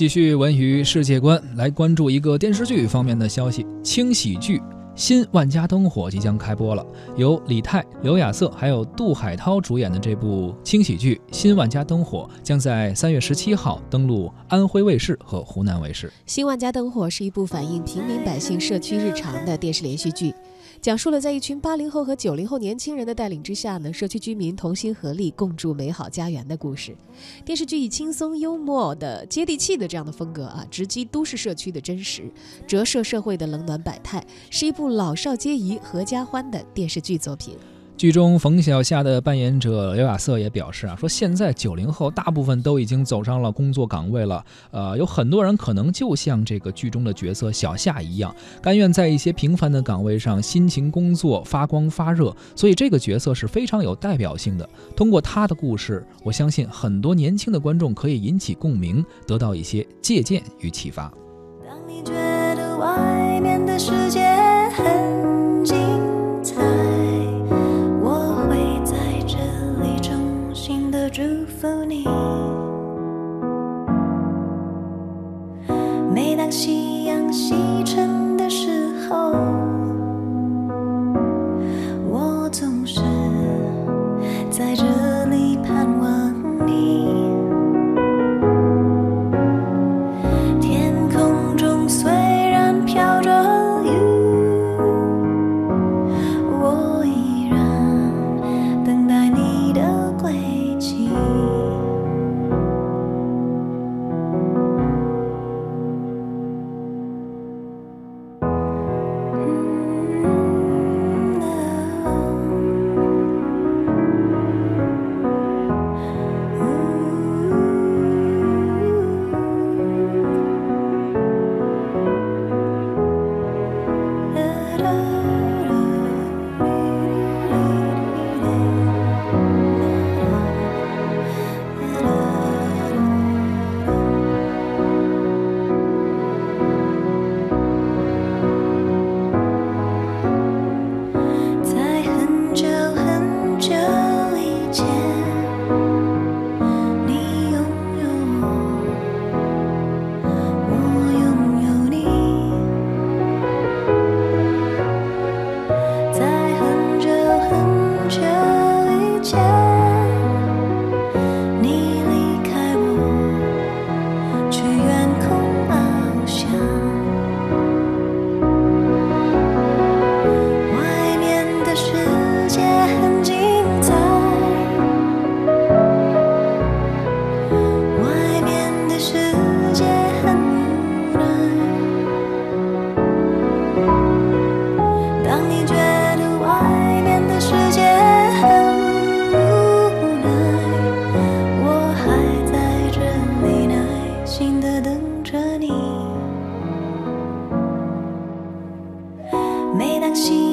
继续文娱世界观，来关注一个电视剧方面的消息。轻喜剧《新万家灯火》即将开播了，由李泰、刘亚瑟还有杜海涛主演的这部轻喜剧《新万家灯火》将在三月十七号登陆安徽卫视和湖南卫视。《新万家灯火》是一部反映平民百姓社区日常的电视连续剧。讲述了在一群八零后和九零后年轻人的带领之下呢，社区居民同心合力共筑美好家园的故事。电视剧以轻松幽默的接地气的这样的风格啊，直击都市社区的真实，折射社会的冷暖百态，是一部老少皆宜、合家欢的电视剧作品。剧中冯小夏的扮演者刘亚瑟也表示啊，说现在九零后大部分都已经走上了工作岗位了，呃，有很多人可能就像这个剧中的角色小夏一样，甘愿在一些平凡的岗位上辛勤工作，发光发热。所以这个角色是非常有代表性的。通过他的故事，我相信很多年轻的观众可以引起共鸣，得到一些借鉴与启发。当你觉得外面的世界很福你。每当夕阳西沉的时候我总是在这里盼望。love. 这的等着你。每当夕